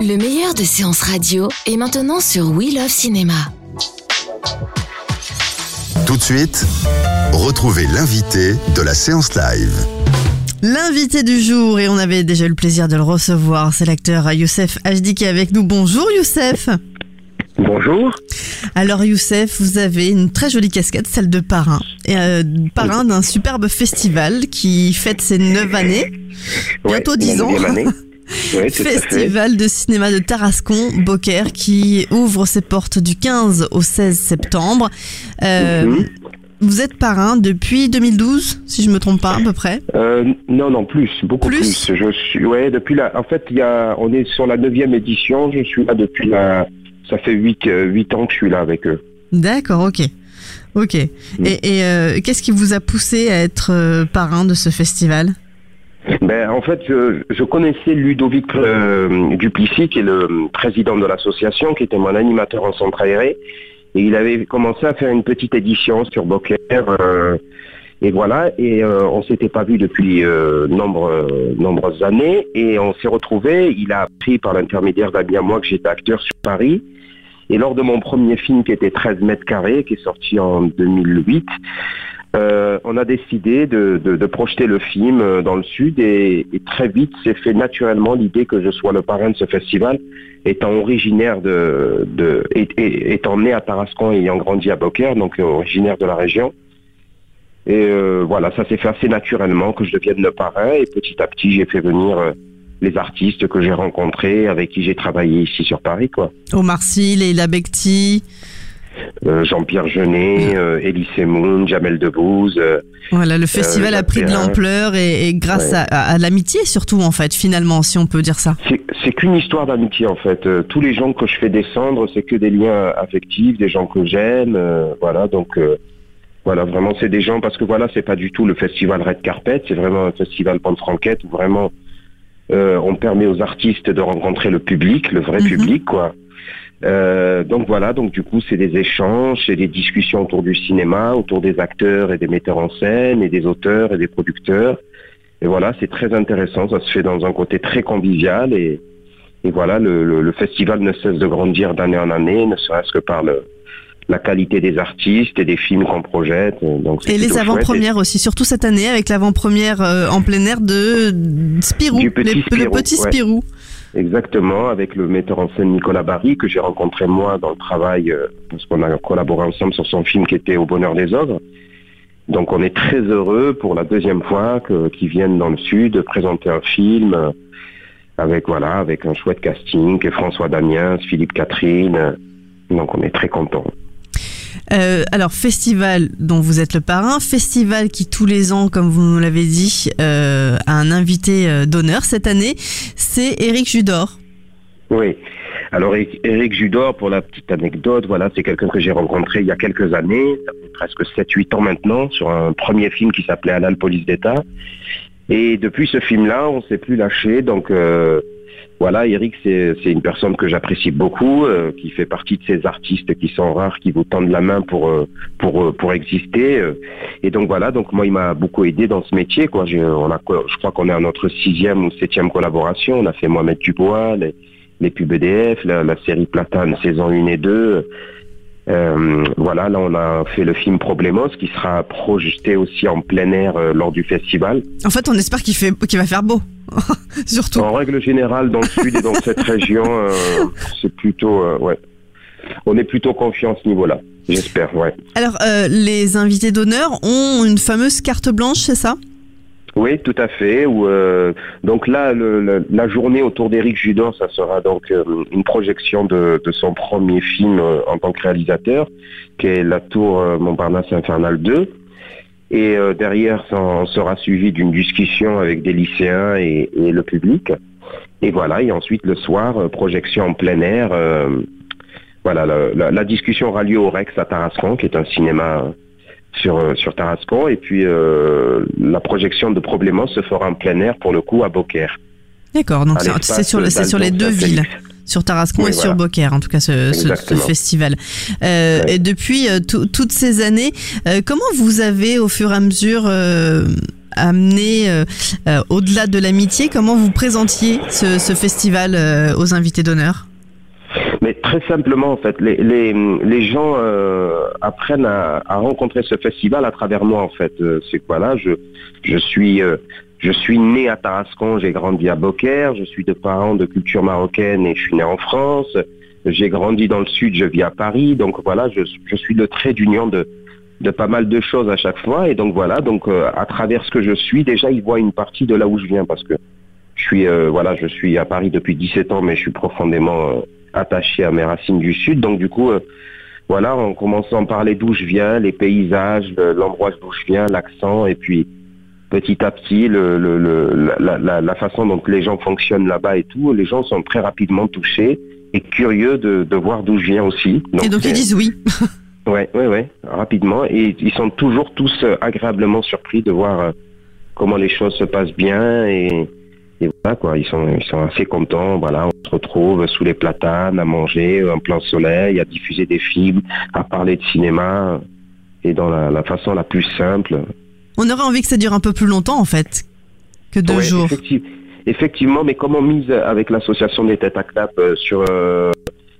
Le meilleur de séances radio est maintenant sur We Love Cinéma. Tout de suite, retrouvez l'invité de la séance live. L'invité du jour, et on avait déjà eu le plaisir de le recevoir, c'est l'acteur Youssef HD qui est avec nous. Bonjour Youssef Bonjour. Alors Youssef, vous avez une très jolie casquette, celle de parrain. Et, euh, parrain d'un superbe festival qui fête ses 9 années, bientôt Ouais, 10 la ans. Ouais. Festival de cinéma de Tarascon, Beaucaire, qui ouvre ses portes du 15 au 16 septembre. Euh, Mhm. Vous êtes parrain depuis 2012, si je me trompe pas, à peu près? Euh, non, non, plus, beaucoup Plus? plus. Je suis, ouais, depuis la, en fait, il y a, on est sur la neuvième édition. Je suis là depuis la, ça fait huit, euh, huit ans que je suis là avec eux. D'accord, ok. Ok. Et, et, euh, qu'est-ce qui vous a poussé à être euh, parrain de ce festival? Ben, en fait, je, je connaissais Ludovic euh, Duplessis, qui est le président de l'association, qui était mon animateur en centre aéré. Et il avait commencé à faire une petite édition sur Beaucaire. Et voilà, et euh, on s'était pas vu depuis euh, euh, nombreuses années. Et on s'est retrouvés. Il a appris par l'intermédiaire d'amis à moi que j'étais acteur sur Paris. Et lors de mon premier film qui était 13 mètres carrés, qui est sorti en 2008, euh, on a décidé de, projeter le film euh, dans le sud et, très vite s'est fait naturellement l'idée que je sois le parrain de ce festival, étant originaire de, étant né à Tarascon et ayant grandi à Beaucaire, donc originaire de la région. Et euh, voilà, ça s'est fait assez naturellement que je devienne le parrain et petit à petit j'ai fait venir euh, les artistes que j'ai rencontrés, avec qui j'ai travaillé ici sur Paris, quoi. Omar Sy, Leila Bekti. Euh, Jean-Pierre Jeunet, Elie Semoun, Jamel Debbouze. Voilà, le festival a pris de l'ampleur et, et grâce Ouais. à, à- l'amitié surtout en fait, finalement, si on peut dire ça. C'est qu'une histoire d'amitié en fait. Tous les gens que je fais descendre, c'est que des liens affectifs, des gens que j'aime. voilà, donc voilà, vraiment c'est des gens parce que voilà, c'est pas du tout le festival Red Carpet, c'est vraiment un festival Pente Franquette où vraiment euh, on permet aux artistes de rencontrer le public, le vrai Mhm. public quoi. Euh, donc voilà, donc du coup c'est des échanges, c'est des discussions autour du cinéma, autour des acteurs et des metteurs en scène et des auteurs et des producteurs. Et voilà, c'est très intéressant, ça se fait dans un côté très convivial et, et voilà, le, le- le festival ne cesse de grandir d'année en année, ne serait-ce que par le, la qualité des artistes et des films qu'on projette. Donc c'est Et les avant-premières aussi, surtout cette année avec l'avant-première euh, en plein air de Spirou, Du petit les- le petit ouais. Spirou. Exactement, avec le metteur en scène Nicolas Barry, que j'ai rencontré moi dans le travail, euh, parce qu'on a collaboré ensemble sur son film qui était Au bonheur des ogres. Donc on est très heureux pour la deuxième fois qu'ils viennent dans le sud présenter un film euh, avec voilà avec un chouette casting, François Damiens, Philippe Catherine. euh, Donc on est très contents. Euh, alors, festival dont vous êtes le parrain, festival qui tous les ans, comme vous nous l'avez dit, euh, a un invité euh, d'honneur cette année, c'est Éric Judor. Oui. Alors Éric Judor, pour la petite anecdote, voilà, c'est quelqu'un que j'ai rencontré il y a quelques années, ça fait presque 7-8 ans maintenant, sur un premier film qui s'appelait Alal Police d'État. Et depuis ce film-là, on s'est plus lâché. Donc voilà, Eric, c'est une personne que j'apprécie beaucoup, euh, qui fait partie de ces artistes qui sont rares, qui vous tendent la main pour euh, euh, exister. Et donc voilà, moi, il m'a beaucoup aidé dans ce métier. Je crois qu'on est à notre sixième ou septième collaboration. On a fait Mohamed Dubois, les, les pubs EDF, la, série Platane saison 1 et 2. Euh, voilà, là on a fait le film Problemos qui sera projeté aussi en plein air lors du festival. En fait, on espère qu'il fait, qu'il va faire beau. Surtout. En règle générale, dans le sud et dans cette région, euh, c'est plutôt, euh, ouais, on est plutôt confiant à ce niveau-là. J'espère, ouais. Alors, euh, les invités d'honneur ont une fameuse carte blanche, c'est ça? Oui, tout à fait. Euh, donc là, le- la journée autour d'Éric Judor, ça sera donc euh, une projection de, de son premier film euh, en tant que réalisateur, qui est La Tour Montparnasse Infernale 2. Et euh, derrière, ça en sera suivi d'une discussion avec des lycéens et, et, le public. Et voilà, et ensuite le soir, euh, projection en plein air. Euh, voilà, la, la, la, discussion aura lieu au Rex à Tarascon, qui est un cinéma sur, sur Tarascon. Et puis la projection de Problément se fera en plein air, pour le coup, à Beaucaire. D'accord, donc c'est sur, sur les deux villes sur Tarascon Oui, et voilà. sur Beaucaire, en tout cas ce, ce- ce Exactement. festival. Euh, Ouais. Et depuis euh, tout- toutes ces années, euh, comment vous avez au fur et à mesure euh, amené au-delà de l'amitié, comment vous présentiez ce, ce festival aux invités d'honneur? Mais très simplement, en fait, les, les, les gens euh, apprennent à, à rencontrer ce festival à travers moi, en fait. Euh, C'est que voilà, je, je suis euh, je suis né à Tarascon, j'ai grandi à Beaucaire, je suis de parents de culture marocaine et je suis né en France. J'ai grandi dans le sud, je vis à Paris, donc voilà, je, suis le trait d'union de pas mal de choses à chaque fois et donc voilà, donc euh, à travers ce que je suis, déjà ils voient une partie de là où je viens parce que je suis euh, voilà, je suis à Paris depuis 17 ans, mais je suis profondément euh, attaché à mes racines du Sud. Donc du coup, voilà, en commençant à parler d'où je viens, les paysages, le- l'endroit d'où je viens, l'accent, et puis petit à petit, le, le, le- la, la, la façon dont les gens fonctionnent là-bas et tout, les gens sont très rapidement touchés et curieux de, de voir d'où je viens aussi. Et donc ils disent oui. Ouais, ouais, ouais, rapidement. Et ils sont toujours tous euh, agréablement surpris de voir euh, comment les choses se passent bien et, et voilà quoi. Ils sont, ils sont assez contents. Voilà, on se retrouve sous les platanes à manger, en plein soleil, à diffuser des films, à parler de cinéma et dans la, la façon la plus simple. On aurait envie que ça dure un peu plus longtemps en fait que deux Ouais, jours. effective- effectivement, mais comme on mise avec l'association des têtes à clap euh, sur, euh,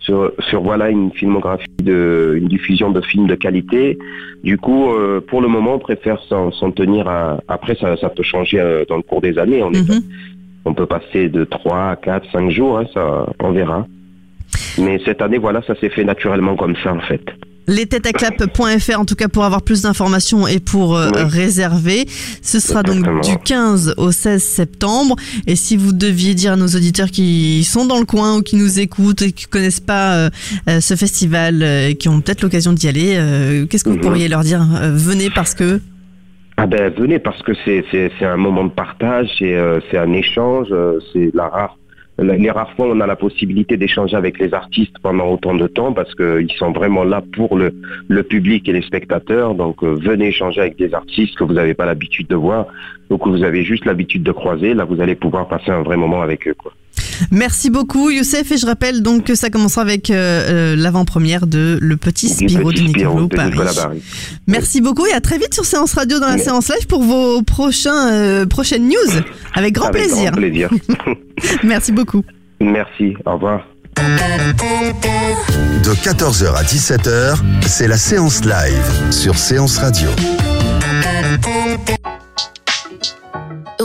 sur, sur voilà une filmographie de une diffusion de films de qualité, du coup, euh, pour le moment, on préfère s'en tenir à. Après, ça, ça peut changer dans le cours des années. On, est- Mhm. on peut passer de 3 à 4, 5 jours, hein, ça, on verra. Mais cette année, voilà, ça s'est fait naturellement comme ça, en fait. Lesetaclap.fr en tout cas pour avoir plus d'informations et pour euh, Oui. réserver. Ce sera donc du 15 au 16 septembre. Et si vous deviez dire à nos auditeurs qui sont dans le coin ou qui nous écoutent et qui connaissent pas euh, euh, ce festival et qui ont peut-être l'occasion d'y aller, euh, qu'est-ce que vous Mhm. pourriez leur dire Venez parce que? Ah ben venez parce que c'est un moment de partage, c'est un échange, c'est la rare les rares fois on a la possibilité d'échanger avec les artistes pendant autant de temps parce qu'ils sont vraiment là pour le public et les spectateurs. Donc euh, venez échanger avec des artistes que vous n'avez pas l'habitude de voir ou que vous avez juste l'habitude de croiser. Là vous allez pouvoir passer un vrai moment avec eux. Merci beaucoup Youssef et je rappelle donc que ça commencera avec euh, euh, l'avant-première de Le Petit Spiro petit de Nicolas Paris. Merci beaucoup et à très vite sur Séance Radio dans la séance live pour vos prochains euh, prochaines news. Avec grand Avec plaisir. Grand plaisir. Merci beaucoup. Merci. Au revoir. De 14h à 17h, c'est la séance live sur Séance Radio.